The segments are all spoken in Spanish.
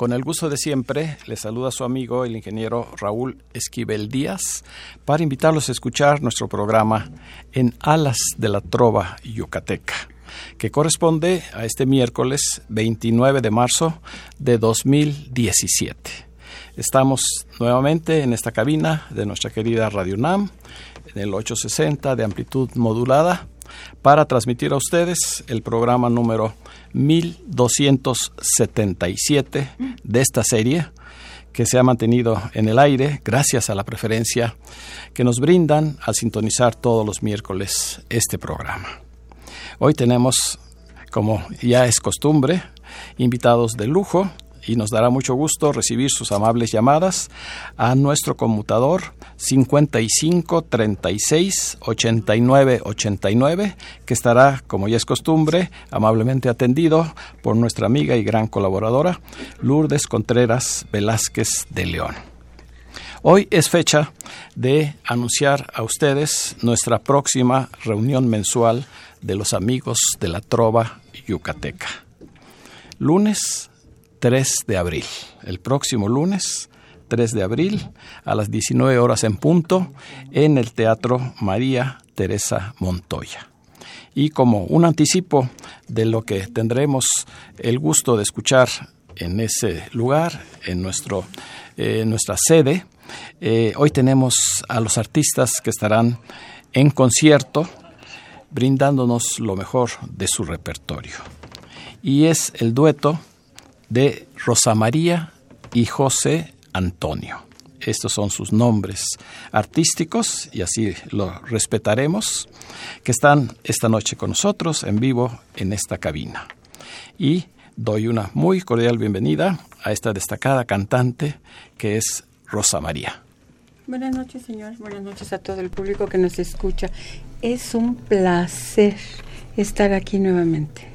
Con el gusto de siempre, le saluda su amigo el ingeniero Raúl Esquivel Díaz para invitarlos a escuchar nuestro programa En Alas de la Trova Yucateca, que corresponde a este miércoles 29 de marzo de 2017. Estamos nuevamente en esta cabina de nuestra querida Radio NAM, en el 860 de amplitud modulada, para transmitir a ustedes el programa número 1277 de esta serie que se ha mantenido en el aire gracias a la preferencia que nos brindan al sintonizar todos los miércoles este programa. Hoy tenemos, como ya es costumbre, invitados de lujo y nos dará mucho gusto recibir sus amables llamadas a nuestro conmutador 55 36 89 89 que estará, como ya es costumbre, amablemente atendido por nuestra amiga y gran colaboradora Lourdes Contreras Velázquez de León. Hoy es fecha de anunciar a ustedes nuestra próxima reunión mensual de los amigos de la Trova Yucateca. Lunes 3 de abril, el próximo lunes 3 de abril a las 19 horas en punto en el Teatro María Teresa Montoya. Y como un anticipo de lo que tendremos el gusto de escuchar en ese lugar, en nuestro, eh, nuestra sede, eh, hoy tenemos a los artistas que estarán en concierto brindándonos lo mejor de su repertorio. Y es el dueto de Rosa María y José Antonio. Estos son sus nombres artísticos y así lo respetaremos, que están esta noche con nosotros en vivo en esta cabina. Y doy una muy cordial bienvenida a esta destacada cantante que es Rosa María. Buenas noches, señor. Buenas noches a todo el público que nos escucha. Es un placer estar aquí nuevamente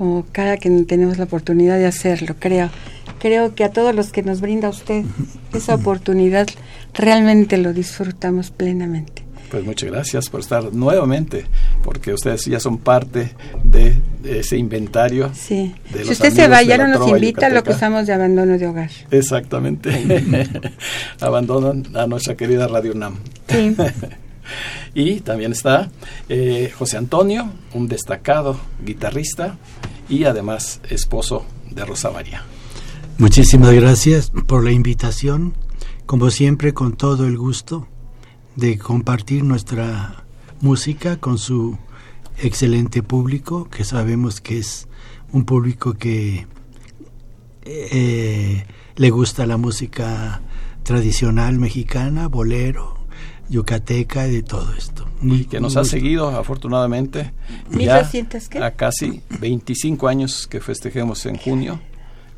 como cada que tenemos la oportunidad de hacerlo, creo. Creo que a todos los que nos brinda usted esa oportunidad, realmente lo disfrutamos plenamente. Pues muchas gracias por estar nuevamente, porque ustedes ya son parte de, ese inventario. Sí. si usted se va, ya no nos invita, lo que usamos de abandono de hogar. Exactamente. Abandonan a nuestra querida Radio NAM. Sí. y también está eh, José Antonio, un destacado guitarrista y además esposo de Rosa María. Muchísimas gracias por la invitación, como siempre con todo el gusto de compartir nuestra música con su excelente público, que sabemos que es un público que eh, le gusta la música tradicional mexicana, bolero, yucateca y de todo esto. y que nos ha seguido afortunadamente ya a casi 25 años que festejemos en junio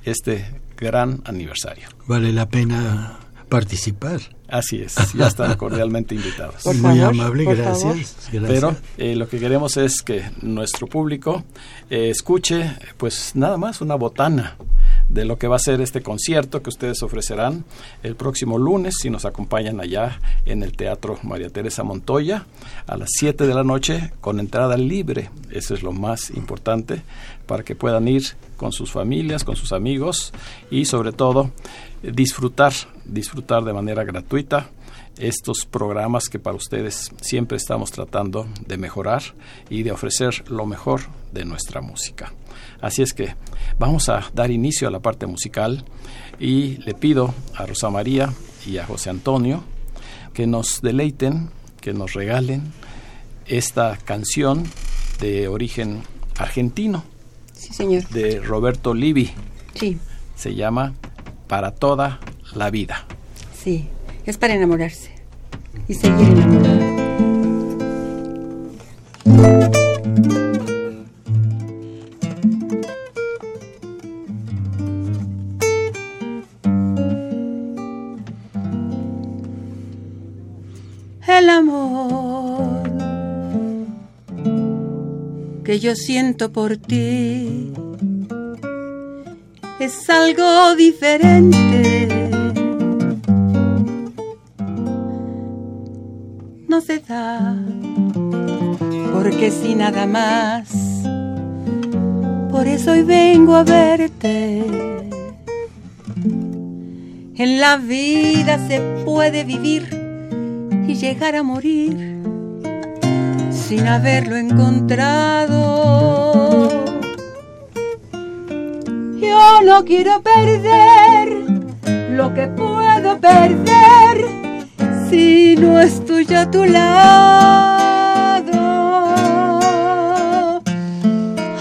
este gran aniversario. Vale la pena participar. Así es, ya están cordialmente invitados. Muy amable, gracias, Pero eh, lo que queremos es que nuestro público eh, escuche, pues nada más una botana de lo que va a ser este concierto que ustedes ofrecerán el próximo lunes si nos acompañan allá en el Teatro María Teresa Montoya a las 7 de la noche con entrada libre. Eso es lo más importante para que puedan ir con sus familias, con sus amigos y sobre todo disfrutar, disfrutar de manera gratuita estos programas que para ustedes siempre estamos tratando de mejorar y de ofrecer lo mejor de nuestra música. Así es que vamos a dar inicio a la parte musical y le pido a Rosa María y a José Antonio que nos deleiten, que nos regalen esta canción de origen argentino Sí, señor. De Roberto Livi. Sí. Se llama Para toda la vida. Sí, es para enamorarse y seguir enamorado. Yo siento por ti es algo diferente. No se da, porque si nada más, por eso hoy vengo a verte. En la vida se puede vivir y llegar a morir sin haberlo encontrado. Yo no quiero perder lo que puedo perder si no estoy a tu lado.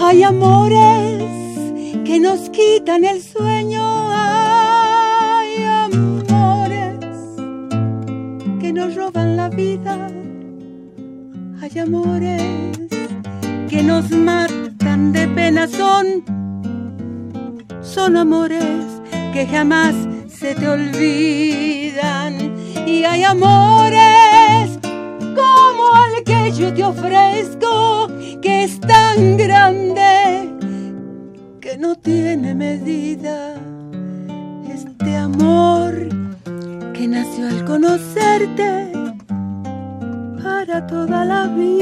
Hay amores que nos quitan el sueño. Hay amores que nos matan de pena. Son son amores que jamás se te olvidan. Y hay amores como el que yo te ofrezco, que es tan grande que no tiene medida. Este amor que nació al conocerte toda la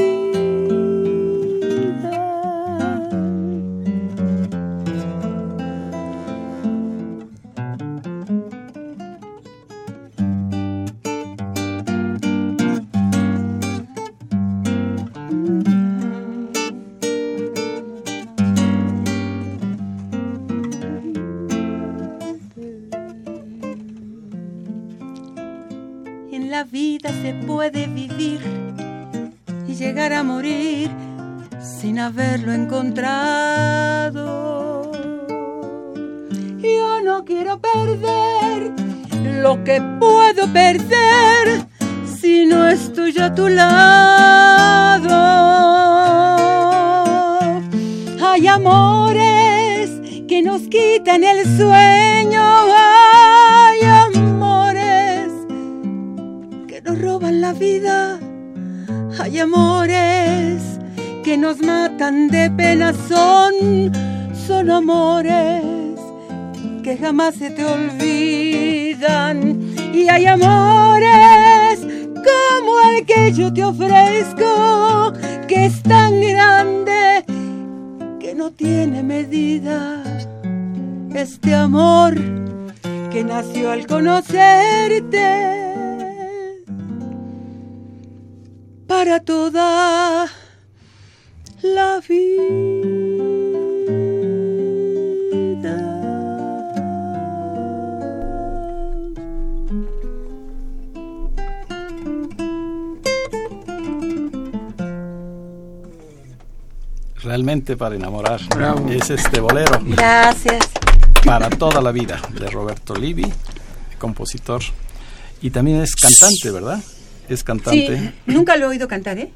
Realmente para enamorar es este bolero Gracias. para toda la vida de Roberto Livi, compositor y también es cantante, ¿verdad? Es cantante. Sí, nunca lo he oído cantar, ¿eh?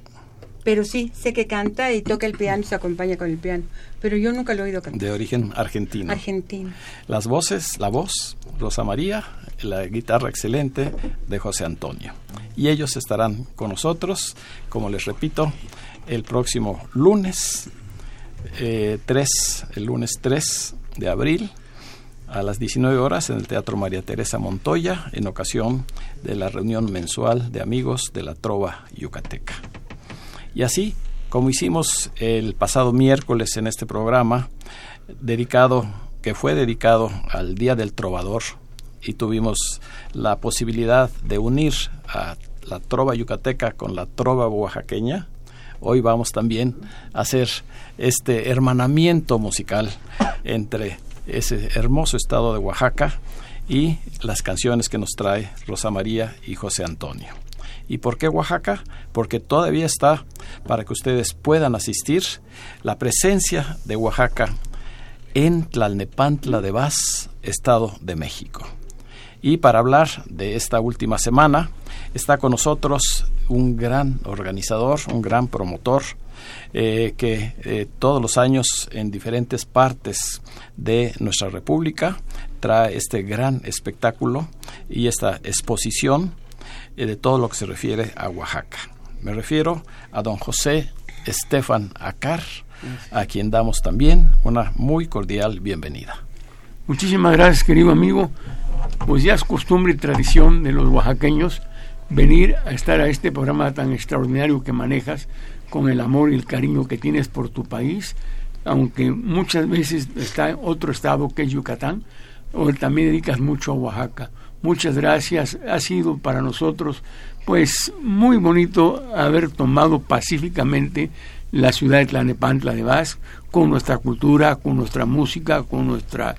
Pero sí, sé que canta y toca el piano y se acompaña con el piano. Pero yo nunca lo he oído cantar. de origen argentino. Argentino. Las voces, la voz, Rosa María, la guitarra excelente de José Antonio. Y ellos estarán con nosotros, como les repito, el próximo lunes eh, 3, el lunes 3 de abril a las 19 horas en el Teatro María Teresa Montoya en ocasión de la reunión mensual de amigos de la Trova Yucateca. Y así, como hicimos el pasado miércoles en este programa, dedicado, que fue dedicado al Día del Trovador, y tuvimos la posibilidad de unir a la trova yucateca con la trova oaxaqueña, hoy vamos también a hacer este hermanamiento musical entre ese hermoso estado de Oaxaca y las canciones que nos trae Rosa María y José Antonio. ¿Y por qué Oaxaca? Porque todavía está, para que ustedes puedan asistir, la presencia de Oaxaca en Tlalnepantla de Vaz, Estado de México. Y para hablar de esta última semana, está con nosotros un gran organizador, un gran promotor, eh, que eh, todos los años en diferentes partes de nuestra República trae este gran espectáculo y esta exposición eh, de todo lo que se refiere a Oaxaca. Me refiero a don José Estefan Acar, a quien damos también una muy cordial bienvenida. Muchísimas gracias, querido amigo. Pues ya es costumbre y tradición de los oaxaqueños venir a estar a este programa tan extraordinario que manejas con el amor y el cariño que tienes por tu país, aunque muchas veces está en otro estado que es Yucatán, o también dedicas mucho a Oaxaca. Muchas gracias, ha sido para nosotros pues muy bonito haber tomado pacíficamente la ciudad de Tlanepantla de Vaz, con nuestra cultura, con nuestra música, con nuestra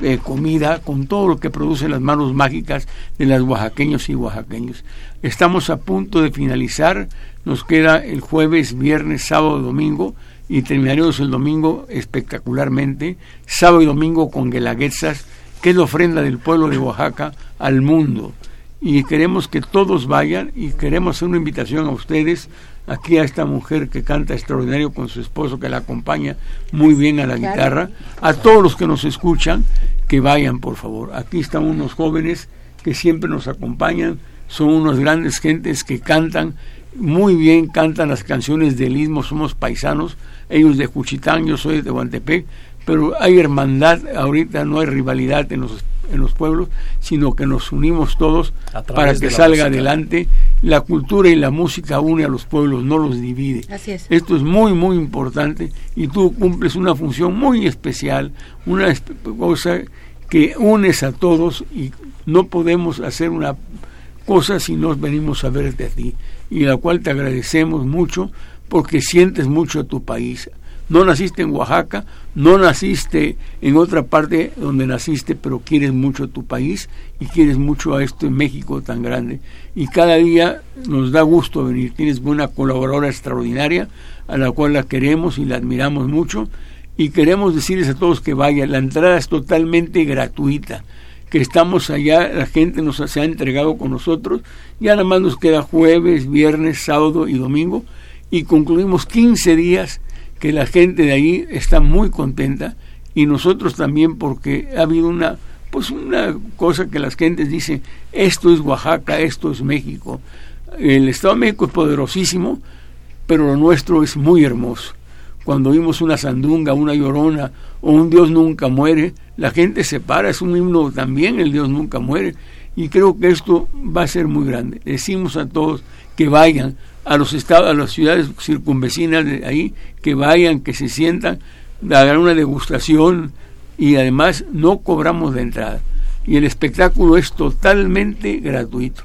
eh, comida, con todo lo que producen las manos mágicas de las oaxaqueños y oaxaqueños. Estamos a punto de finalizar, nos queda el jueves, viernes, sábado, domingo, y terminaremos el domingo espectacularmente, sábado y domingo con Guelaguetzas, que es la ofrenda del pueblo de Oaxaca al mundo. Y queremos que todos vayan y queremos hacer una invitación a ustedes aquí a esta mujer que canta extraordinario con su esposo que la acompaña muy bien a la guitarra, a todos los que nos escuchan, que vayan por favor. Aquí están unos jóvenes que siempre nos acompañan, son unos grandes gentes que cantan muy bien, cantan las canciones del Istmo, somos paisanos, ellos de Juchitán, yo soy de Guantepec, pero hay hermandad, ahorita no hay rivalidad en los en los pueblos, sino que nos unimos todos para que salga adelante. La cultura y la música une a los pueblos, no los divide. Esto es muy, muy importante y tú cumples una función muy especial, una cosa que unes a todos y no podemos hacer una cosa si no venimos a verte a ti y la cual te agradecemos mucho porque sientes mucho a tu país no naciste en Oaxaca, no naciste en otra parte donde naciste, pero quieres mucho tu país y quieres mucho a esto en México tan grande. Y cada día nos da gusto venir. Tienes una colaboradora extraordinaria a la cual la queremos y la admiramos mucho. Y queremos decirles a todos que vayan. La entrada es totalmente gratuita. Que estamos allá, la gente nos se ha entregado con nosotros. Ya nada más nos queda jueves, viernes, sábado y domingo. Y concluimos 15 días que la gente de ahí está muy contenta y nosotros también porque ha habido una pues una cosa que las gentes dicen esto es Oaxaca esto es México. El Estado de México es poderosísimo pero lo nuestro es muy hermoso. Cuando vimos una sandunga una llorona o un Dios nunca muere la gente se para es un himno también el Dios nunca muere. Y creo que esto va a ser muy grande. Decimos a todos que vayan a los estados, a las ciudades circunvecinas de ahí, que vayan, que se sientan, hagan una degustación y además no cobramos de entrada. Y el espectáculo es totalmente gratuito.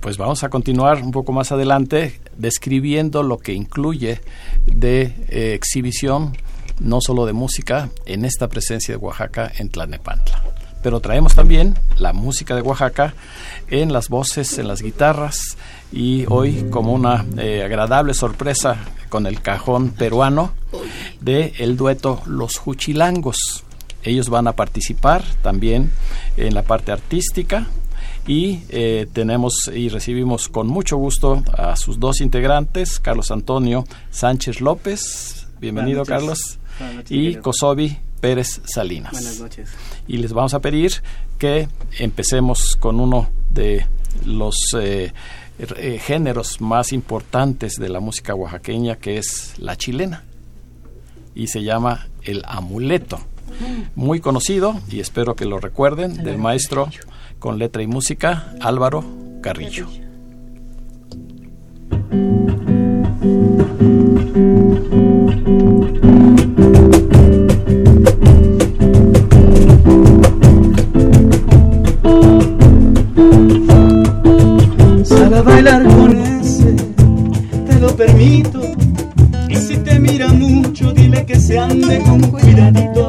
Pues vamos a continuar un poco más adelante describiendo lo que incluye de eh, exhibición, no solo de música, en esta presencia de Oaxaca en Tlanepantla pero traemos también la música de Oaxaca en las voces, en las guitarras y hoy como una eh, agradable sorpresa con el cajón peruano de el dueto Los Juchilangos. Ellos van a participar también en la parte artística y eh, tenemos y recibimos con mucho gusto a sus dos integrantes, Carlos Antonio Sánchez López, bienvenido Carlos, y Kosovi Pérez Salinas. Buenas noches. Y les vamos a pedir que empecemos con uno de los eh, eh, géneros más importantes de la música oaxaqueña, que es la chilena. Y se llama el amuleto. Muy conocido, y espero que lo recuerden, del maestro con letra y música Álvaro Carrillo. Permito. Y si te mira mucho, dile que se ande con cuidadito.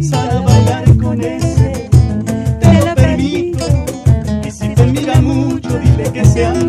Sal bailar con ese, te lo permito. Y si te mira mucho, dile que se quieres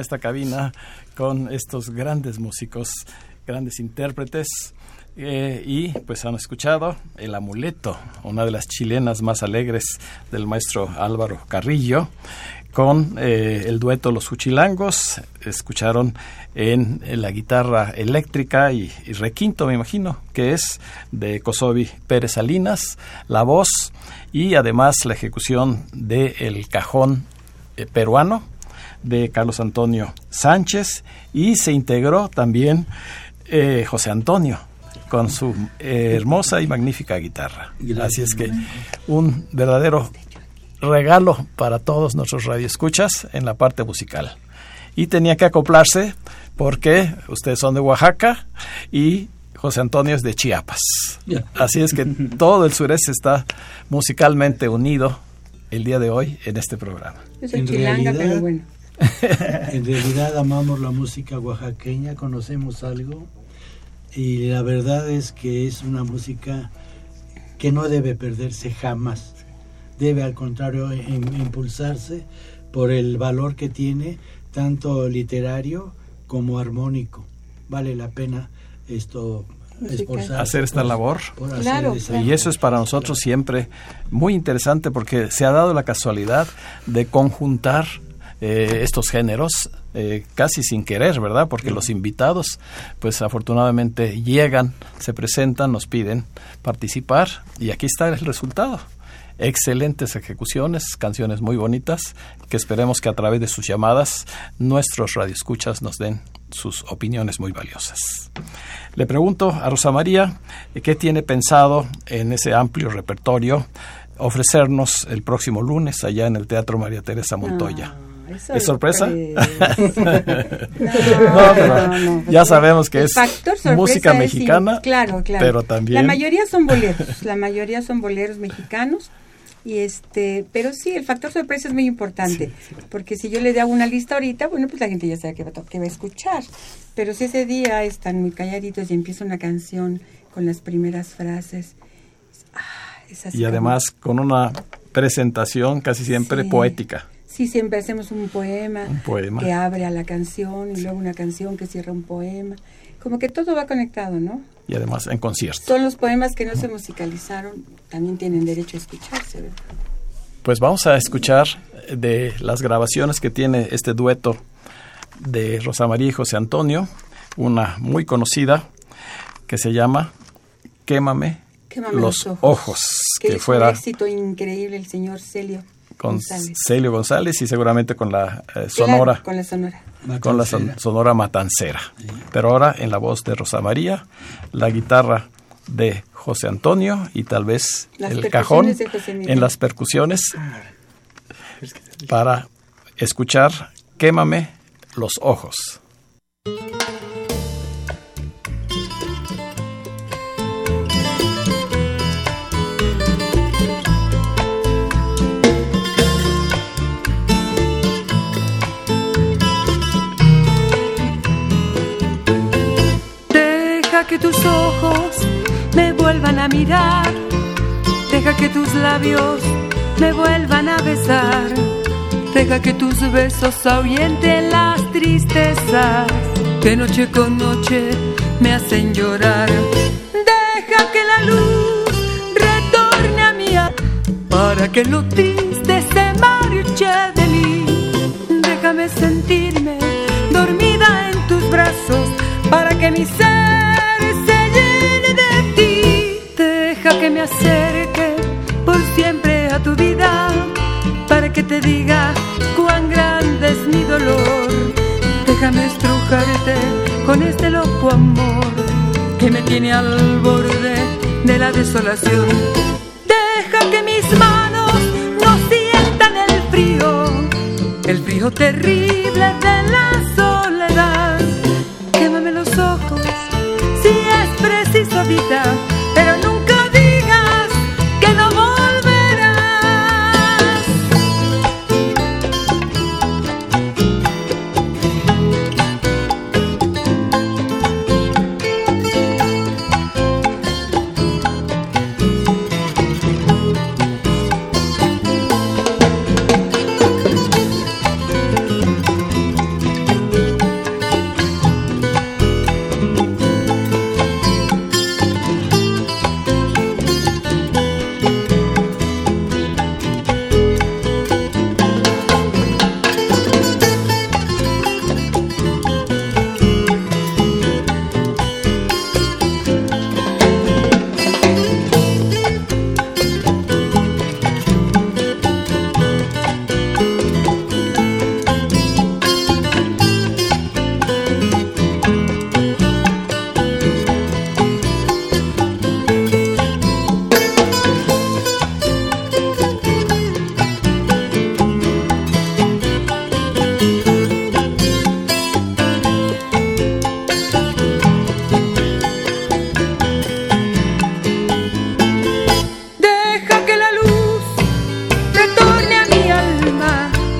esta cabina con estos grandes músicos, grandes intérpretes. eh, y pues han escuchado El Amuleto, una de las chilenas más alegres del maestro Álvaro Carrillo, con eh, el dueto Los Huchilangos. Escucharon en, la guitarra eléctrica y, requinto, me imagino, que es de Kosovi Pérez Salinas, la voz y además la ejecución del el cajón eh, peruano de Carlos Antonio Sánchez y se integró también eh, José Antonio con su eh, hermosa y magnífica guitarra. Así es que un verdadero regalo para todos nuestros radioescuchas en la parte musical. Y tenía que acoplarse porque ustedes son de Oaxaca y José Antonio es de Chiapas. Así es que todo el sureste está musicalmente unido el día de hoy en este programa. Yo soy En chilanga, realidad- pero bueno. En realidad amamos la música oaxaqueña, conocemos algo y la verdad es que es una música que no debe perderse jamás. Debe al contrario im- impulsarse por el valor que tiene, tanto literario como armónico. Vale la pena esto Hacer esta por- labor. por hacer Claro, esa- claro. Y eso es para nosotros siempre muy interesante porque se ha dado la casualidad de conjuntar eh, estos géneros eh, casi sin querer, ¿verdad? Porque los invitados, pues afortunadamente llegan, se presentan, nos piden participar y aquí está el resultado. Excelentes ejecuciones, canciones muy bonitas, que esperemos que a través de sus llamadas nuestros radioescuchas nos den sus opiniones muy valiosas. Le pregunto a Rosa María eh, qué tiene pensado en ese amplio repertorio ofrecernos el próximo lunes allá en el Teatro María Teresa Montoya. Ah, ¿Es sorpresa? No, No, pero no, ya sabemos que es música es mexicana, claro, claro. pero también- La mayoría son boleros, la mayoría son boleros mexicanos. Y este, pero sí, el factor sorpresa es muy importante, porque si yo le hago una lista ahorita, bueno, pues la gente ya sabe que va, a to- que va a escuchar. Pero si ese día están muy calladitos y empieza una canción con las primeras frases, ah, es así y como- además con una presentación casi siempre Sí. poética. Sí, siempre hacemos un poema, Un poema. que abre a la canción y luego una canción que cierra un poema. Como que todo va conectado, ¿no? Y además en concierto. Son los poemas que no se musicalizaron, también tienen derecho a escucharse, ¿verdad? Pues vamos a escuchar de las grabaciones que tiene este dueto de Rosa María y José Antonio, una muy conocida que se llama Quémame, Quémame los, los ojos, ojos. que, Que fuera un éxito increíble el señor Celio con González. Celio González y seguramente con la eh, sonora. Claro, con la sonora. con la son- sonora matancera. Pero ahora en la voz de Rosa María, la guitarra de José Antonio y tal vez Las el cajón en las percusiones para escuchar Quémame los ojos. Tus ojos me vuelvan a mirar. Deja que tus labios me vuelvan a besar. Deja que tus besos ahuyenten las tristezas que noche con noche me hacen llorar. Deja que la luz retorne a mí para que lo triste se marche de mí. Déjame sentirme dormida en tus brazos para que mi ser me acerque por siempre a tu vida para que te diga cuán grande es mi dolor. Déjame estrujarte con este loco amor que me tiene al borde de la desolación. Deja que mis manos no sientan el frío, el frío terrible de la soledad. Quémame los ojos si es preciso, vida,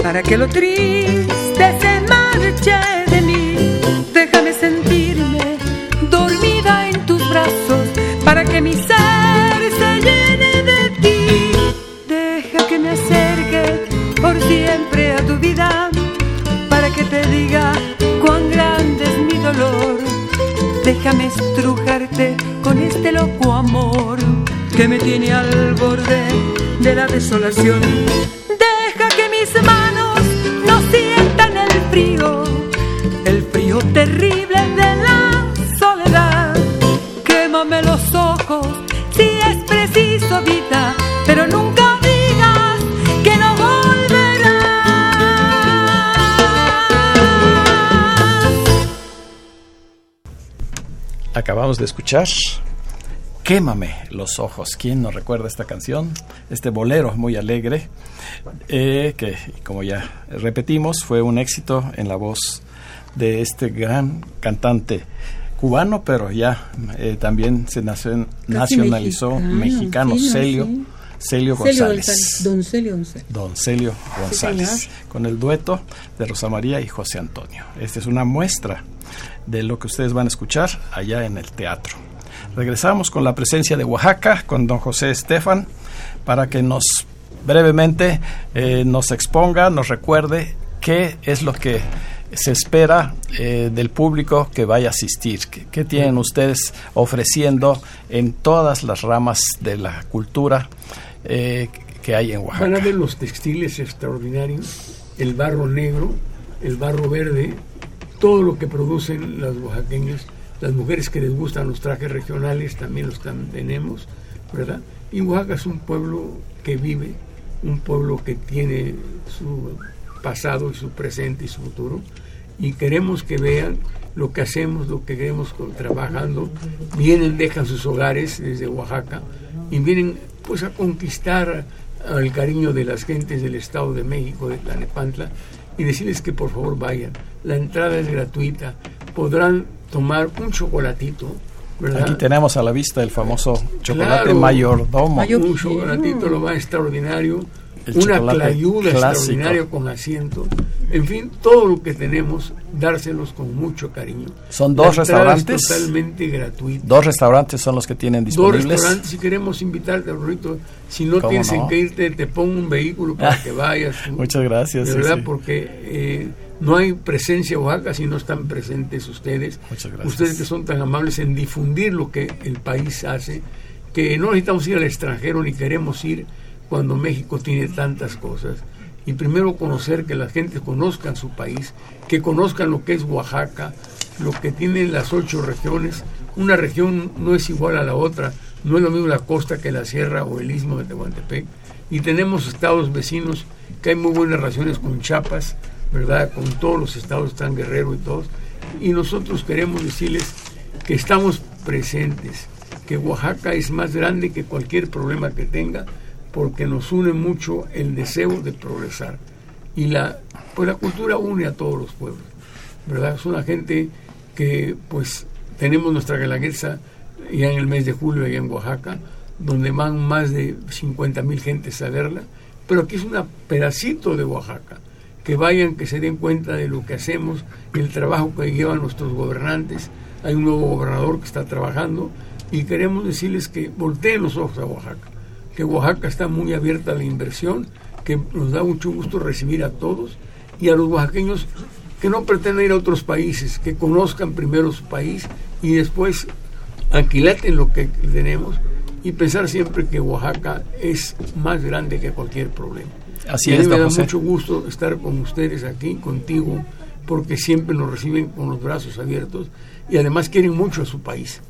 para que lo triste se marche de mí. Déjame sentirme dormida en tus brazos para que mi ser se llene de ti. Deja que me acerque por siempre a tu vida para que te diga cuán grande es mi dolor. Déjame estrujarte con este loco amor que me tiene al borde de la desolación. Escuchar Quémame los ojos. ¿Quién nos recuerda esta canción? Este bolero muy alegre, eh, que como ya repetimos, fue un éxito en la voz de este gran cantante cubano, pero ya eh, también se nacio- nacionalizó mexicano, no, Celio, sí. Celio González. González, Don Celio González. Don Celio González, con el dueto de Rosa María y José Antonio. Esta es una muestra de lo que ustedes van a escuchar allá en el teatro. Regresamos con la presencia de Oaxaca, con don José Estefan, para que nos brevemente eh, nos exponga, nos recuerde qué es lo que se espera eh, del público que vaya a asistir. ¿Qué, tienen ustedes ofreciendo en todas las ramas de la cultura eh, que hay en Oaxaca? Van a ver los textiles extraordinarios, el barro negro, el barro verde, todo lo que producen las oaxaqueñas, las mujeres que les gustan los trajes regionales también los tenemos, ¿verdad? Y Oaxaca es un pueblo que vive, un pueblo que tiene su pasado y su presente y su futuro, y queremos que vean lo que hacemos, lo que queremos trabajando, vienen, dejan sus hogares desde Oaxaca y vienen pues a conquistar el cariño de las gentes del Estado de México, de Tlanepantla, y decirles que por favor vayan. La entrada es gratuita, podrán tomar un chocolatito, ¿verdad? Aquí tenemos a la vista el famoso chocolate Claro. mayordomo. Mayor- un chocolatito lo más extraordinario, El una chocolate clayuda clásico. extraordinaria con asiento En fin, todo lo que tenemos, dárselos con mucho cariño. Son dos La entrada es restaurantes. totalmente gratuita. Dos restaurantes son los que tienen Dos disponibles. restaurantes, si queremos invitarte, Rorrito, si no ¿Cómo tienes no? en qué irte, te pongo un vehículo para que vayas. Muchas gracias. De sí, verdad, sí. porque eh, no hay presencia en Oaxaca si no están presentes ustedes. Muchas gracias. Ustedes que son tan amables en difundir lo que el país hace, que no necesitamos ir al extranjero ni queremos ir cuando México tiene tantas cosas. Y primero conocer, que la gente conozcan su país, que conozcan lo que es Oaxaca, lo que tienen las ocho regiones. Una región no es igual a la otra, no es lo mismo la costa que la sierra o el istmo de Tehuantepec. Y tenemos estados vecinos que hay muy buenas relaciones con Chiapas, ¿verdad? Con todos los estados, están Guerrero y todos. Y nosotros queremos decirles que estamos presentes, que Oaxaca es más grande que cualquier problema que tenga, porque nos une mucho el deseo de progresar. Y la, pues la cultura une a todos los pueblos, ¿verdad? Es una gente que, pues, tenemos nuestra galaguesa ya en el mes de julio, allá en Oaxaca, donde van más de 50 mil gentes a verla, pero aquí es un pedacito de Oaxaca. Que vayan, que se den cuenta de lo que hacemos, el trabajo que llevan nuestros gobernantes. Hay un nuevo gobernador que está trabajando y queremos decirles que volteen los ojos a Oaxaca, que Oaxaca está muy abierta a la inversión, que nos da mucho gusto recibir a todos y a los oaxaqueños que no pretenden ir a otros países, que conozcan primero su país y después alquilaten lo que tenemos y pensar siempre que Oaxaca es más grande que cualquier problema. Así es, me da José. mucho gusto estar con ustedes aquí, contigo, porque siempre nos reciben con los brazos abiertos y además quieren mucho a su país.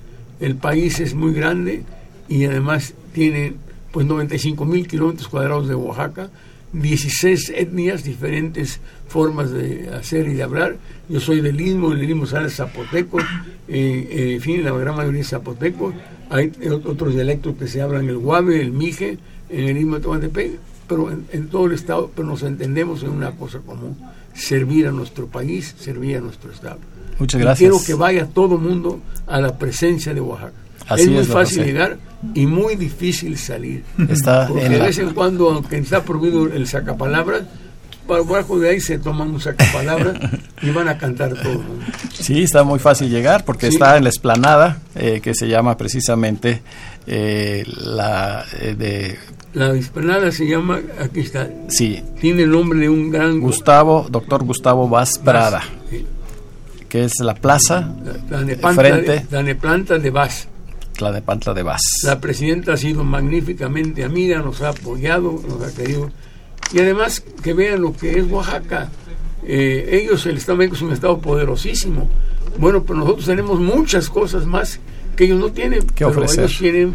El país es muy grande y además tiene pues 95 mil kilómetros cuadrados de Oaxaca, 16 etnias, diferentes formas de hacer y de hablar. Yo soy del Istmo, el Istmo sale zapoteco, eh, eh, en fin, la gran mayoría es zapoteco. Hay otros dialectos que se hablan el guave, el mije, en el Istmo de Tehuantepec, pero en, en todo el estado, pero nos entendemos en una cosa común, servir a nuestro país, servir a nuestro estado. Muchas Y gracias. quiero que vaya todo mundo a la presencia de Oaxaca. Así es muy es, fácil llegar y muy difícil salir. Está Porque en de la- vez en cuando, aunque está prohibido el sacapalabras, para abajo de ahí se toman un sacapalabras y van a cantar todo el mundo. Sí, está muy fácil llegar porque Sí. está en la esplanada eh, que se llama precisamente eh, la eh, de La esplanada se llama, aquí está, sí tiene el nombre de un gran Gustavo, doctor Gustavo Vaz Prada, Sí. que es la plaza La Neplanta Frente. de, la Neplanta de Vaz. Tlanepantla de Vaz. La presidenta ha sido magníficamente amiga, nos ha apoyado, nos ha querido. Y además que vean lo que es Oaxaca. Eh, ellos, el Estado de México es un Estado poderosísimo. Bueno, pero nosotros tenemos muchas cosas más que ellos no tienen. ¿Qué pero ofrecer? ellos tienen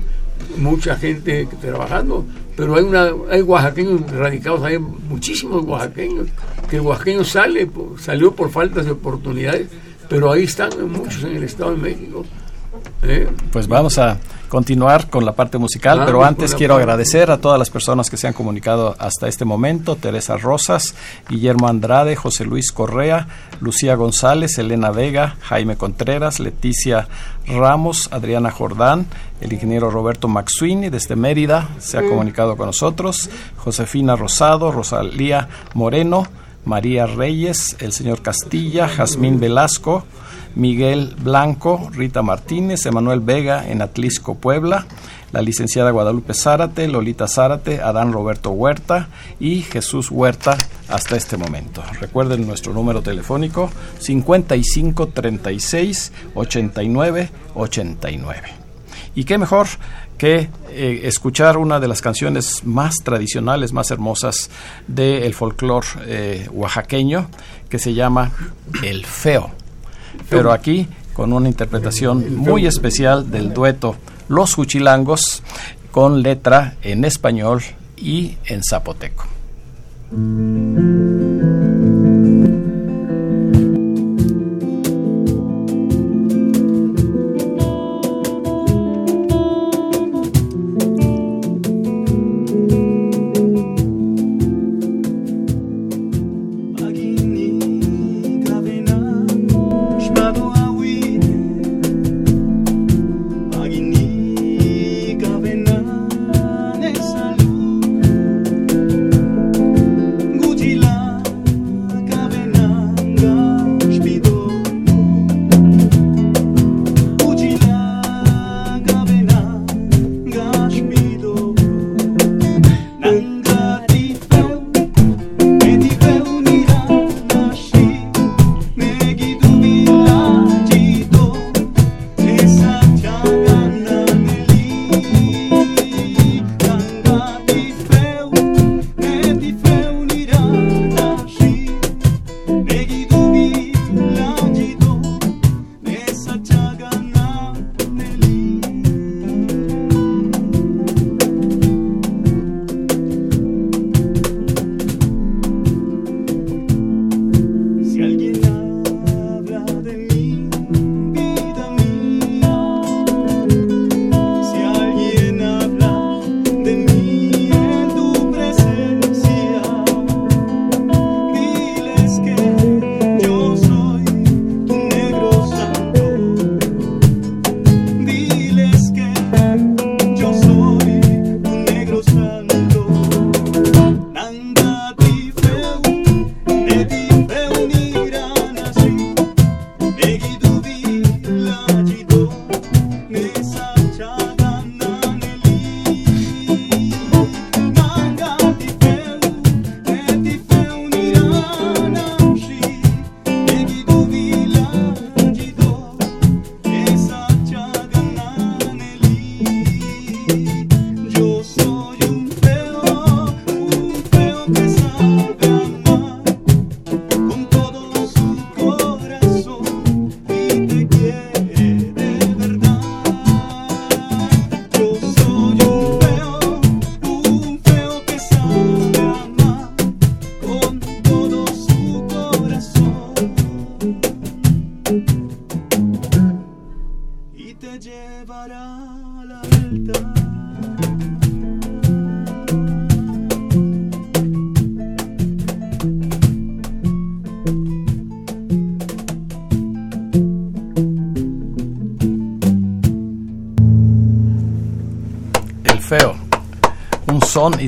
mucha gente que- trabajando. Pero hay una hay oaxaqueños radicados, hay muchísimos oaxaqueños. Que el oaxaqueño sale, salió por faltas de oportunidades, pero ahí están muchos en el Estado de México. ¿eh? Pues vamos a continuar con la parte musical, pero antes quiero parte- agradecer a todas las personas que se han comunicado hasta este momento, Teresa Rosas, Guillermo Andrade, José Luis Correa, Lucía González, Elena Vega, Jaime Contreras, Leticia Ramos, Adriana Jordán, el ingeniero Roberto Maxuini desde Mérida se ha comunicado con nosotros, Josefina Rosado, Rosalía Moreno, María Reyes, el señor Castilla, Jazmín Velasco, Miguel Blanco, Rita Martínez, Emanuel Vega en Atlisco, Puebla, la licenciada Guadalupe Zárate, Lolita Zárate, Adán Roberto Huerta y Jesús Huerta hasta este momento. Recuerden nuestro número telefónico 55 36 89 89. Y qué mejor que eh, escuchar una de las canciones más tradicionales, más hermosas del folclore eh, oaxaqueño, que se llama El Feo. Pero aquí con una interpretación muy especial del dueto Los Juchilangos, con letra en español y en zapoteco.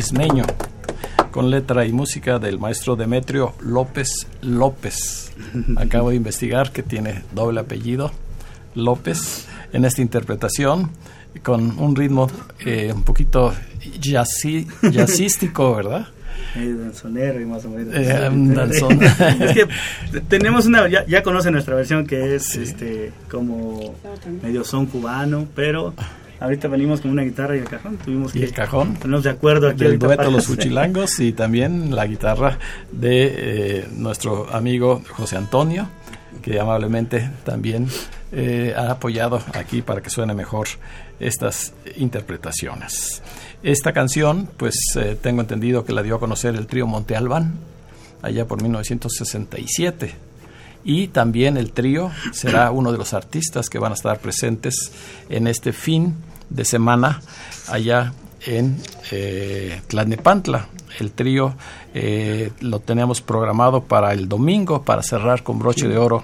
Son ismeño, con letra y música del maestro Demetrio López López. Acabo de investigar que tiene doble apellido, López, en esta interpretación, con un ritmo eh, un poquito jazzy, jazzístico, ¿verdad? Danzonero y más o menos. Eh, es que tenemos una, ya, ya conocen nuestra versión que es este como medio son cubano, pero ahorita venimos con una guitarra y el cajón, tuvimos y que el cajón ponernos de acuerdo aquí del dueto para- Los Fuchilangos y también la guitarra de eh, nuestro amigo José Antonio, que amablemente también eh, ha apoyado aquí para que suene mejor estas interpretaciones. Esta canción, pues eh, tengo entendido que la dio a conocer el trío Monte Albán allá por 1967 y también el trío será uno de los artistas que van a estar presentes en este fin de semana allá en eh, Tlalnepantla. El trío eh, lo tenemos programado para el domingo para cerrar con broche de oro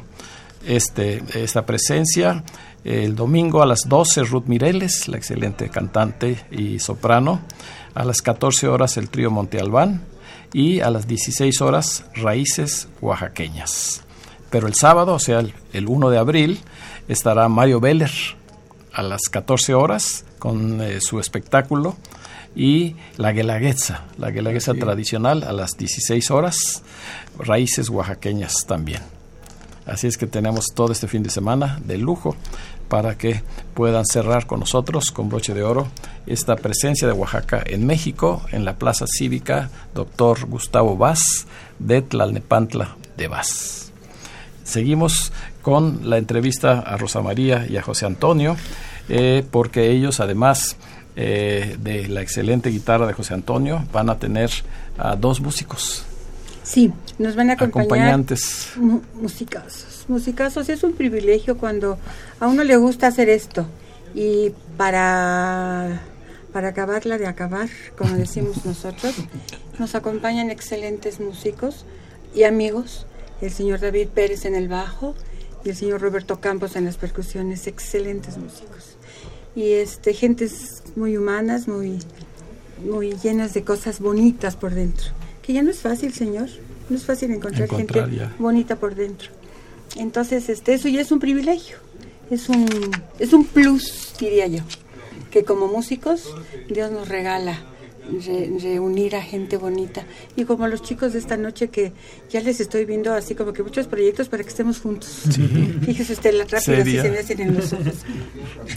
este, esta presencia. El domingo a las 12 Ruth Mireles, la excelente cantante y soprano. A las 14 horas el trío Monte Albán y a las 16 horas Raíces Oaxaqueñas. Pero el sábado, o sea, el, el 1 de abril, estará Mario Beller a las 14 horas con eh, su espectáculo y la guelaguetza, la guelaguetza tradicional a las 16 horas, raíces oaxaqueñas también. Así es que tenemos todo este fin de semana de lujo para que puedan cerrar con nosotros con broche de oro esta presencia de Oaxaca en México en la Plaza Cívica Doctor Gustavo Vaz de Tlalnepantla de Vaz. Seguimos con la entrevista a Rosa María y a José Antonio, eh, porque ellos, además eh, de la excelente guitarra de José Antonio, van a tener a dos músicos, Sí, nos van a acompañar acompañantes. mu- musicazos. Musicazos es un privilegio cuando a uno le gusta hacer esto. Y para, para acabarla de acabar, como decimos nosotros, nos acompañan excelentes músicos y amigos. El señor David Pérez en el bajo y el señor Roberto Campos en las percusiones, excelentes músicos. Y este, gentes muy humanas, muy, muy llenas de cosas bonitas por dentro. Que ya no es fácil, señor. No es fácil encontrar, Encontrar gente ya. bonita por dentro. Entonces, este, eso ya es un privilegio. Es un, es un plus, diría yo. Que como músicos, Dios nos regala re- reunir a gente bonita. Y como los chicos de esta noche que ya les estoy viendo así como que muchos proyectos para que estemos juntos. Fíjese usted la rápida Seria. se me hacen en los ojos.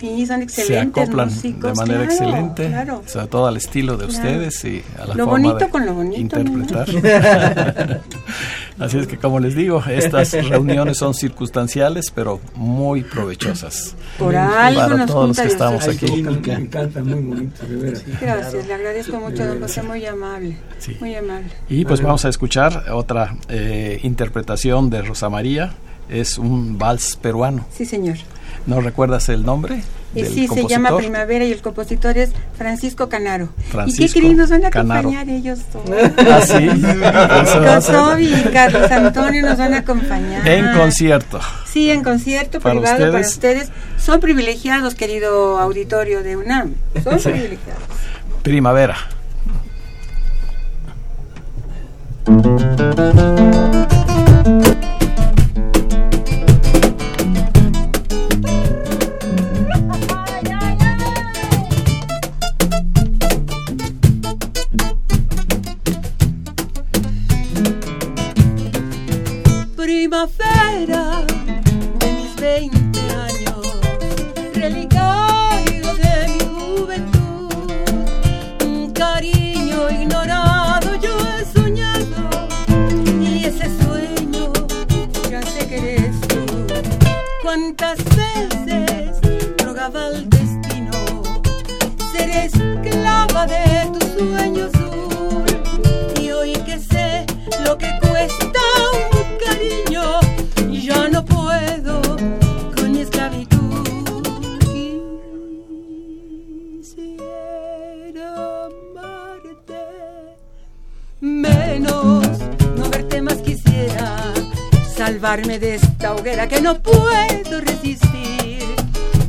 Sí, son Se excelentes acoplan músicos. de manera claro, excelente, claro. sobre todo al estilo de Claro. ustedes y a la Lo forma bonito de con lo bonito, ¿no? interpretar. Así es que como les digo, estas reuniones son circunstanciales, pero muy provechosas. Por algo Para nos todos los que estamos aquí. Me encanta, muy bonito, de veras. Gracias, le agradezco mucho, don José, muy amable. Sí. Muy amable. Y pues vamos a escuchar otra eh, interpretación de Rosa María. Es un vals peruano. Sí, señor. ¿No recuerdas el nombre? Y del sí, se llama Primavera y el compositor es Francisco Canaro. Francisco ¿Y qué queridos van a Canaro. acompañar ellos todos? Ah, sí. Kosovi y Carlos Antonio nos van a acompañar. En concierto. Sí, en concierto Para privado para ustedes. ustedes. Son privilegiados, querido auditorio de UNAM. Son privilegiados. Primavera. primavera salvarme de esta hoguera que no puedo resistir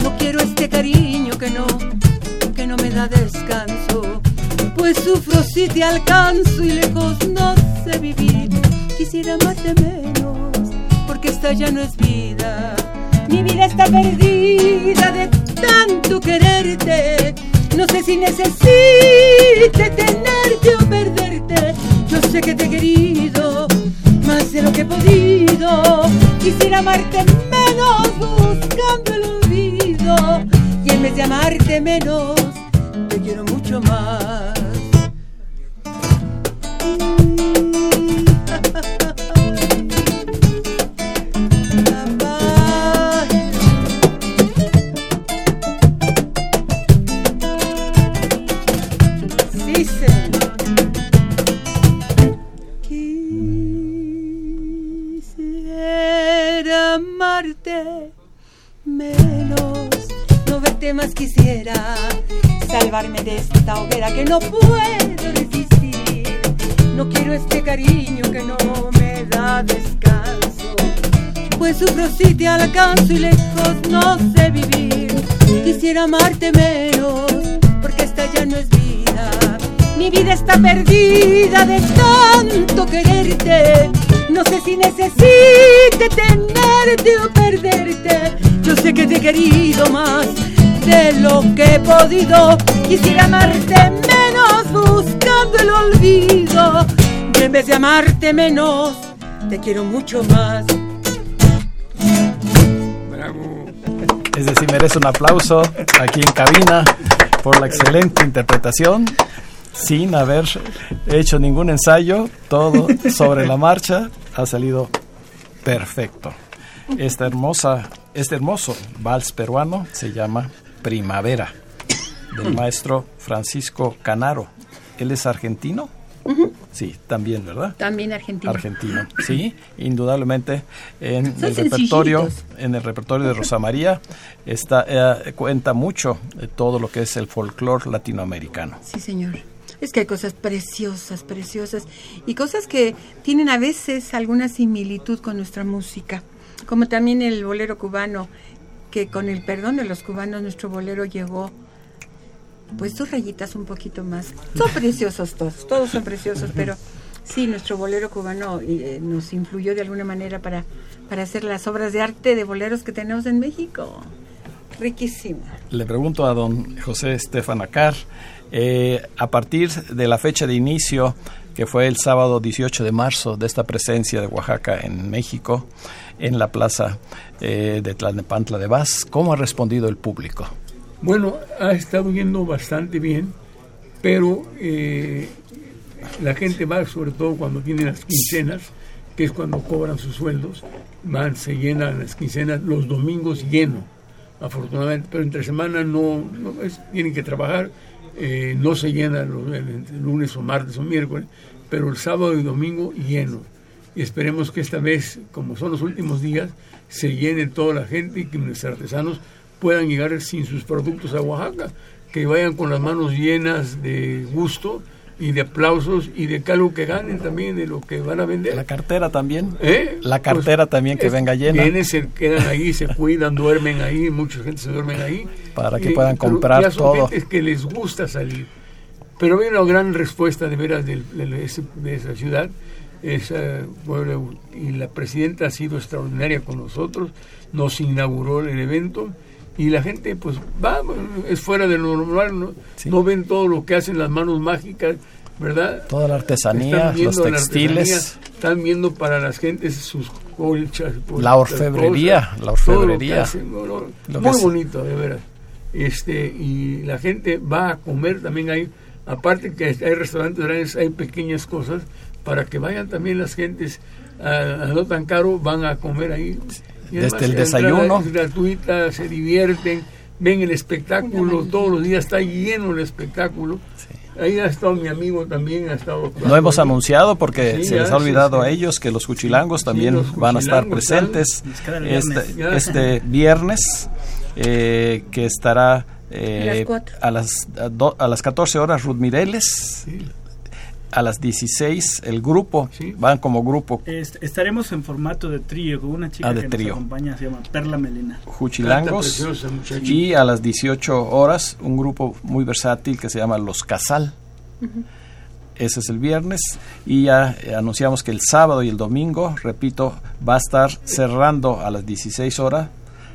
no quiero este cariño que no que no me da descanso pues sufro si te alcanzo y lejos no sé vivir. Quisiera amarte menos, porque esta ya no es vida. Mi vida está perdida de tanto quererte. No sé si necesite tenerte o perderte. Yo sé que te he querido de lo que he podido. Quisiera amarte menos buscando el olvido. Y en vez de amarte menos, te quiero mucho más. Sí, señor. Menos, no verte más quisiera, salvarme de esta hoguera que no puedo resistir. No quiero este cariño que no me da descanso, pues sufro si te alcanzo y lejos no sé vivir. Quisiera amarte menos, porque esta ya no es vida. Mi vida está perdida de tanto quererte. No sé si necesite tenerte o perderte. Yo sé que te he querido más de lo que he podido. Quisiera amarte menos buscando el olvido. Y en vez de amarte menos, te quiero mucho más. Bravo. Es decir, merece un aplauso aquí en cabina por la excelente interpretación, sin haber hecho ningún ensayo, todo sobre la marcha ha salido perfecto. Esta hermosa, este hermoso vals peruano se llama Primavera, del maestro Francisco Canaro. ¿Él es argentino? Sí, también, ¿verdad? También argentino. argentino. Sí, indudablemente en Son el repertorio, en el repertorio de Rosa María está eh, cuenta mucho de todo lo que es el folclore latinoamericano. Sí, señor. Es que hay cosas preciosas, preciosas y cosas que tienen a veces alguna similitud con nuestra música, como también el bolero cubano, que con el perdón de los cubanos nuestro bolero llegó pues dos rayitas un poquito más. Son preciosos todos, todos son preciosos, pero sí, nuestro bolero cubano eh, nos influyó de alguna manera para, para hacer las obras de arte de boleros que tenemos en México. Riquísimo. Le pregunto a don José Estefan Acar, eh, a partir de la fecha de inicio, que fue el sábado 18 de marzo, de esta presencia de Oaxaca en México, en la plaza eh, de Tlalnepantla de Vaz, ¿cómo ha respondido el público? Bueno, ha estado yendo bastante bien, pero eh, la gente va sobre todo cuando tiene las quincenas, que es cuando cobran sus sueldos, van, se llenan las quincenas, los domingos lleno, afortunadamente, pero entre semana no, no es- tienen que trabajar, eh, no se llena los, el- lunes o martes o miércoles, pero el sábado y domingo lleno. Y esperemos que esta vez, como son los últimos días, se llene toda la gente y que nuestros artesanos puedan llegar sin sus productos a Oaxaca, que vayan con las manos llenas de gusto y de aplausos y de que algo que ganen también de lo que van a vender. La cartera también. ¿Eh? La cartera también que es- venga llena. Vienen, se quedan ahí, se cuidan, duermen ahí, mucha gente se duermen ahí. Para que puedan comprar ya son todo. gentes que les gusta salir. Pero hay una gran respuesta de veras del- de, ese- de esa ciudad. Esa, bueno, y la presidenta ha sido extraordinaria con nosotros, nos inauguró el evento y la gente pues va, es fuera de lo normal, ¿no? Sí. no ven todo lo que hacen las manos mágicas, ¿verdad? Toda la artesanía, los textiles. artesanía, están viendo para las gentes sus colchas. pues, La orfebrería, cosas, la orfebrería. hacen, no, no, Lo muy bonito, de veras. Este, y la gente va a comer también hay, aparte que hay restaurantes grandes, hay pequeñas cosas para que vayan también las gentes a, a no tan caro, van a comer ahí. Desde el desayuno. Es gratuita, se divierten, ven el espectáculo, todos los días está lleno el espectáculo. Ahí ha estado mi amigo también, ha estado... No hemos anunciado porque Sí, se les ha olvidado sí, a sí. ellos que los cuchilangos también los van a estar presentes están- este, este viernes, eh, que estará eh, A las a, las, a, do- a las 14 horas Ruth Mireles, Sí. A las 16 el grupo, Sí. van como grupo Est- estaremos en formato de trío con una chica Ah, de que trío. nos acompaña, se llama Perla Melena. Juchilangos preciosa, y a las 18 horas un grupo muy versátil que se llama Los Casal. Ese es el viernes y ya eh, anunciamos que el sábado y el domingo, repito, va a estar cerrando a las 16 horas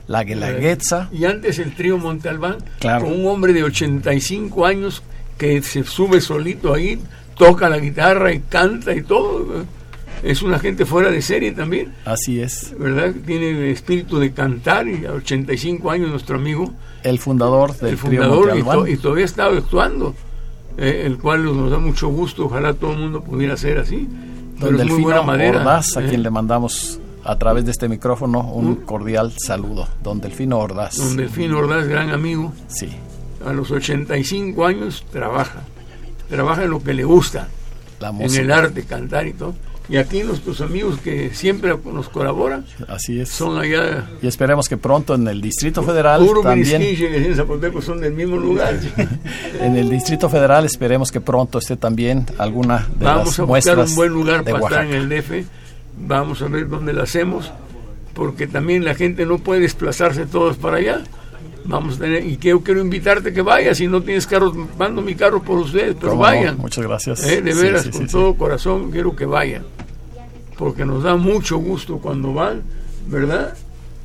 la Guelaguetza. Y antes el trío Montalbán, Claro. con un hombre de 85 años que se sube solito ahí, toca la guitarra y canta y todo. Es una gente fuera de serie también, Así es, ¿verdad? Tiene espíritu de cantar y a 85 años nuestro amigo, el fundador del el fundador, y, to- y todavía está actuando, eh, el cual nos da mucho gusto, ojalá todo el mundo pudiera ser así. Don muy Delfino buena madera. Ordaz, a eh. quien le mandamos a través de este micrófono un cordial saludo. Don Delfino Ordaz. Don Delfino Ordaz, gran amigo, Sí, a los 85 años trabaja, trabaja en lo que le gusta, la en el arte, cantar y todo. Y aquí nuestros amigos que siempre nos colaboran Así es. son allá, Y esperemos que pronto en el Distrito Federal también que en Zapoteco son del mismo lugar. en el Distrito Federal esperemos que pronto esté también alguna de Vamos las a buscar muestras un buen lugar para estar en el DF. Vamos a ver dónde lo hacemos, porque también la gente no puede desplazarse todos para allá. Vamos a tener, y quiero, quiero invitarte que vayas. Si no tienes carro, mando mi carro por ustedes, pero ¿Cómo no? vayan. Muchas gracias. Eh, de Sí, veras, sí, con sí, sí. todo corazón, quiero que vayan. Porque nos da mucho gusto cuando van, ¿verdad?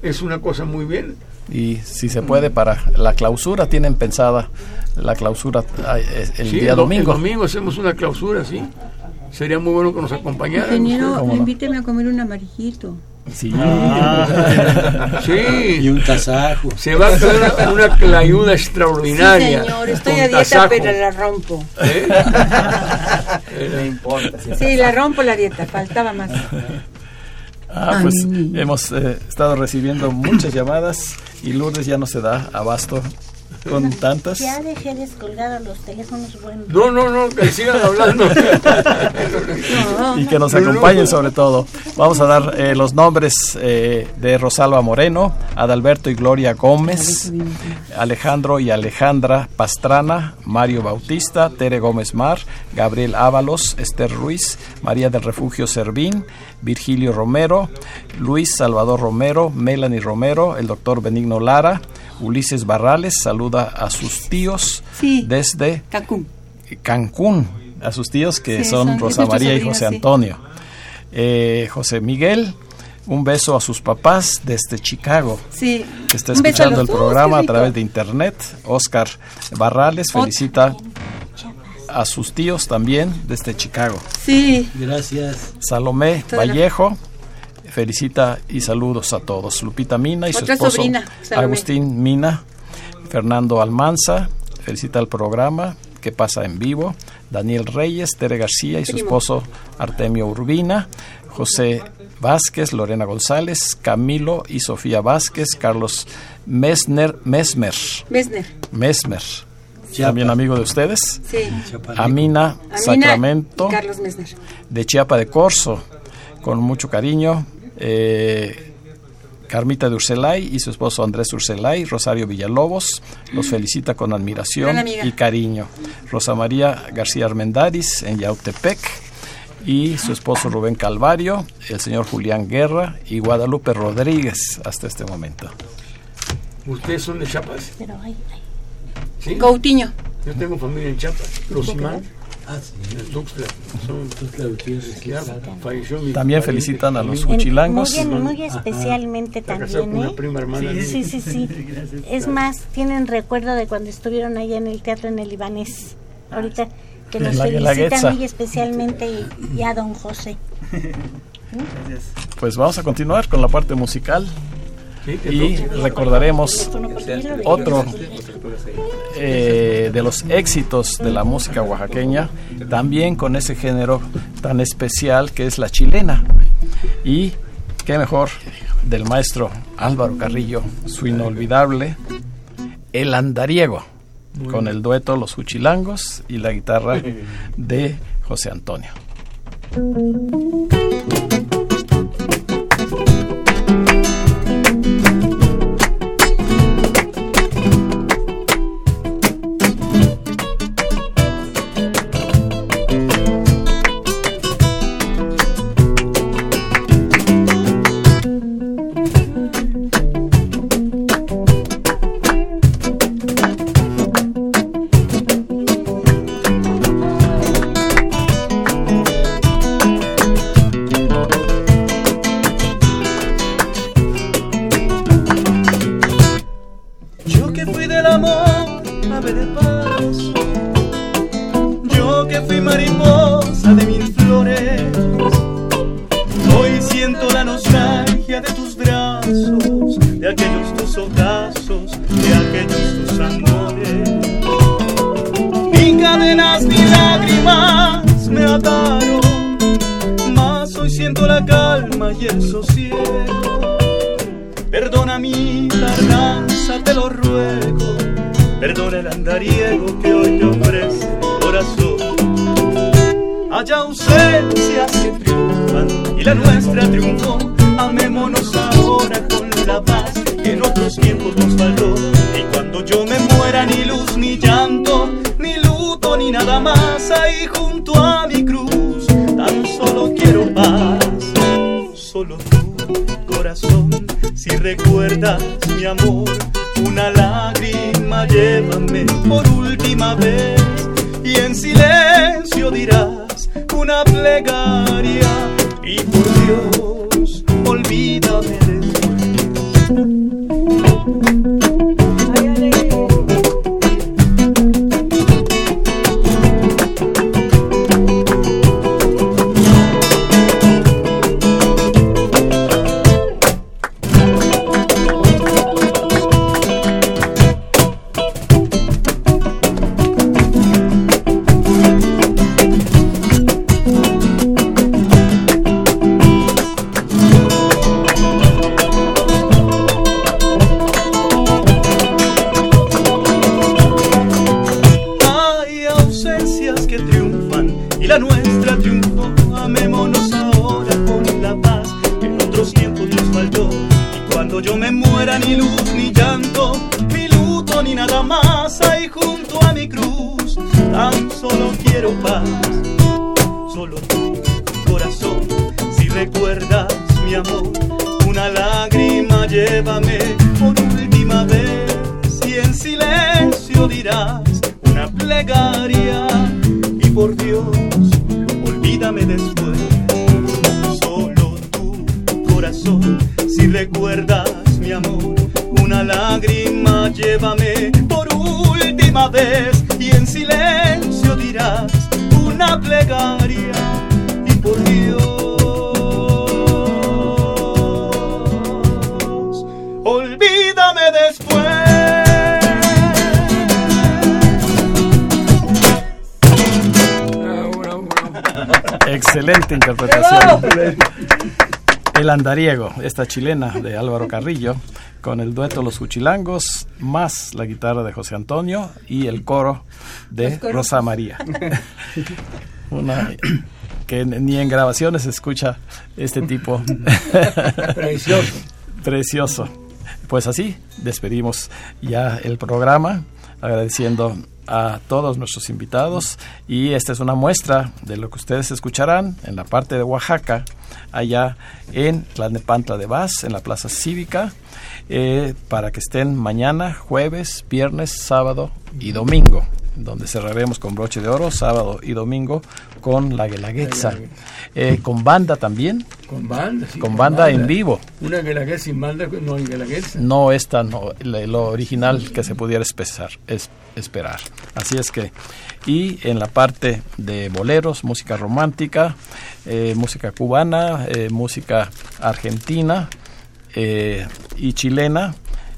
Es una cosa muy bien. Y si se puede para la clausura tienen pensada la clausura el Sí, día do- domingo. El domingo hacemos una clausura, sí. Sería muy bueno que nos acompañaran. Ingeniero, invíteme a comer un amarillito. Sí. Sí. Y un tasajo. Se va a hacer una, una clayuda extraordinaria. Sí, señor, estoy a dieta, tasajo. pero la rompo. ¿Eh? No importa. si- Sí, la rompo la dieta, faltaba más. Ah, pues hemos eh, estado recibiendo muchas llamadas y Lourdes ya no se da abasto con tantas. Ya dejé descolgados los teléfonos buenos. No, no, no, que sigan hablando. y que nos acompañen sobre todo. Vamos a dar eh, los nombres eh, de Rosalba Moreno, Adalberto y Gloria Gómez, Alejandro y Alejandra Pastrana, Mario Bautista, Tere Gómez Mar, Gabriel Ábalos, Esther Ruiz, María del Refugio Servín, Virgilio Romero, Luis Salvador Romero, Melanie Romero, el doctor Benigno Lara, Ulises Barrales, saluda a sus tíos Sí. desde Cancún. Cancún, a sus tíos que Sí, son son- Rosa María y José sí. Antonio. Eh, José Miguel, un beso a sus papás desde Chicago, Sí. que está escuchando el programa a través de internet. Oscar Barrales felicita a sus tíos también desde Chicago. Sí. Gracias. Salomé Toda la- Vallejo felicita y saludos a todos. Lupita Mina y su esposo sobrina. Agustín Mina. Fernando Almanza felicita al programa que pasa en vivo. Daniel Reyes, Tere García y su esposo Artemio Urbina. José Vázquez, Lorena González, Camilo y Sofía Vázquez, Carlos Mesner, Mesmer, Mesner. Mesmer, Chiapa. también amigo de ustedes. Sí. Amina, Amina Sacramento y Carlos Mesner. de Chiapa de Corzo, con mucho cariño. Eh, Carmita de Urselay y su esposo Andrés Urselay, Rosario Villalobos, los felicita con admiración y cariño. Rosa María García Armendáriz en Yautepec y su esposo Rubén Calvario, el señor Julián Guerra y Guadalupe Rodríguez hasta este momento. ¿Ustedes son de Chiapas? Pero ay, ay, Sí. Coutinho. Yo tengo familia en Chiapas. Los Ah, También felicitan a los Huchilangos. Muy, muy especialmente con también, ¿eh? Sí, sí, sí. Es más, tienen recuerdo de cuando estuvieron allá en el teatro en el Libanés. Ahorita que Guelaguetza. felicitan muy especialmente y, y a don José. Pues vamos a continuar con la parte musical y recordaremos otro eh, de los éxitos de la música oaxaqueña, también con ese género tan especial que es la chilena. Y qué mejor del maestro Álvaro Carrillo, su inolvidable El Andariego, con el dueto Los Huchilangos y la guitarra de José Antonio. Llévame por última vez y en silencio dirás una plegaria. Y por Dios olvídame Excelente interpretación. El andariego, esta chilena de Álvaro Carrillo, con el dueto Los Cuchilangos, más la guitarra de José Antonio y el coro de Rosa María. Una que ni en grabaciones se escucha este tipo. Precioso. Precioso. Pues así despedimos ya el programa, agradeciendo a todos nuestros invitados. Y esta es una muestra de lo que ustedes escucharán en la parte de Oaxaca, allá en Tlalnepantla de Vaz, en la Plaza Cívica, eh, para que estén mañana, jueves, viernes, sábado y domingo, donde cerraremos con broche de oro, sábado y domingo, con la Guelaguetza, eh, con banda también, Con banda, sí, con banda en vivo. Una guelaguetza sin banda, no hay guelaguetza. no es tan o- le- lo original que se pudiera espesar- es- esperar. Así es que, y en la parte de boleros, música romántica, eh, música cubana, eh, música argentina eh, y chilena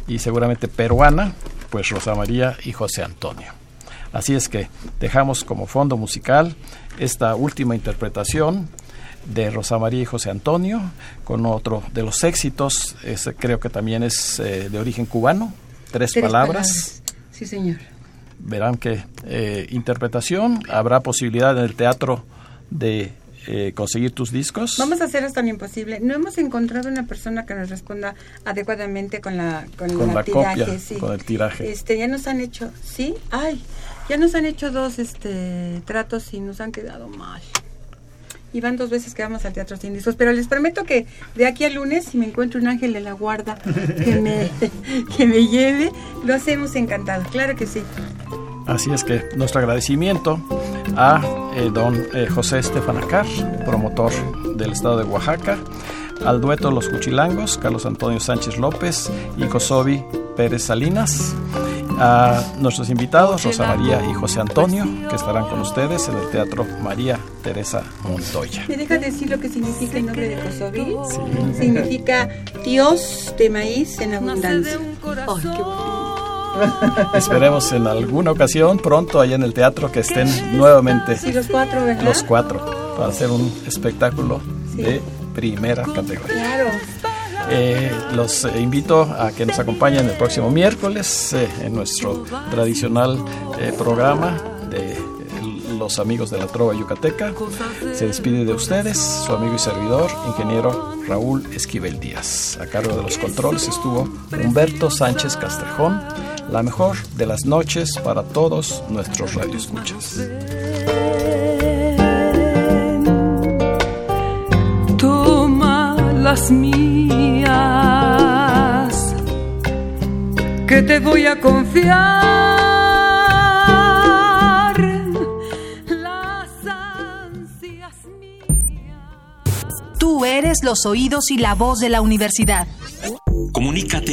y seguramente peruana, pues Rosa María y José Antonio. Así es que dejamos como fondo musical esta última interpretación de Rosa María y José Antonio, con otro de los éxitos, ese creo que también es eh, de origen cubano, tres, Tres palabras. Sí, señor. Verán que eh, interpretación, habrá posibilidad en el teatro de eh, conseguir tus discos. Vamos a hacer hasta lo imposible. No hemos encontrado una persona que nos responda adecuadamente con la con, Con la tiraje, copia, sí. con el tiraje. Este, ya nos han hecho, sí, ay, ya nos han hecho dos este tratos y nos han quedado mal. Y van dos veces que vamos al teatro sin discos, pero les prometo que de aquí al lunes, si me encuentro un ángel de la guarda que me, que me lleve, lo hacemos encantado, claro que sí. Así es que nuestro agradecimiento a eh, don eh, José Estefan Acar, promotor del estado de Oaxaca, al dueto Los Cuchilangos, Carlos Antonio Sánchez López y Kosovi Pérez Salinas, A nuestros invitados, Rosa María y José Antonio, que estarán con ustedes en el Teatro María Teresa Montoya. ¿Me deja decir lo que significa el nombre de Kosovi? Significa Dios de maíz en abundancia. Esperemos en alguna ocasión, pronto, allá en el teatro, que estén nuevamente sí, los cuatro, ¿verdad? los cuatro para hacer un espectáculo sí. de primera categoría. Claro. Eh, los eh, invito a que nos acompañen el próximo miércoles eh, en nuestro tradicional programa de los amigos de la Trova Yucateca. Se despide de ustedes su amigo y servidor, ingeniero Raúl Esquivel Díaz. A cargo de los controles estuvo Humberto Sánchez Castrejón. La mejor de las noches para todos nuestros radioescuchas. Toma las mías, que te voy a confiar. Las ansias mías. Tú eres los oídos y la voz de la universidad. Comunícate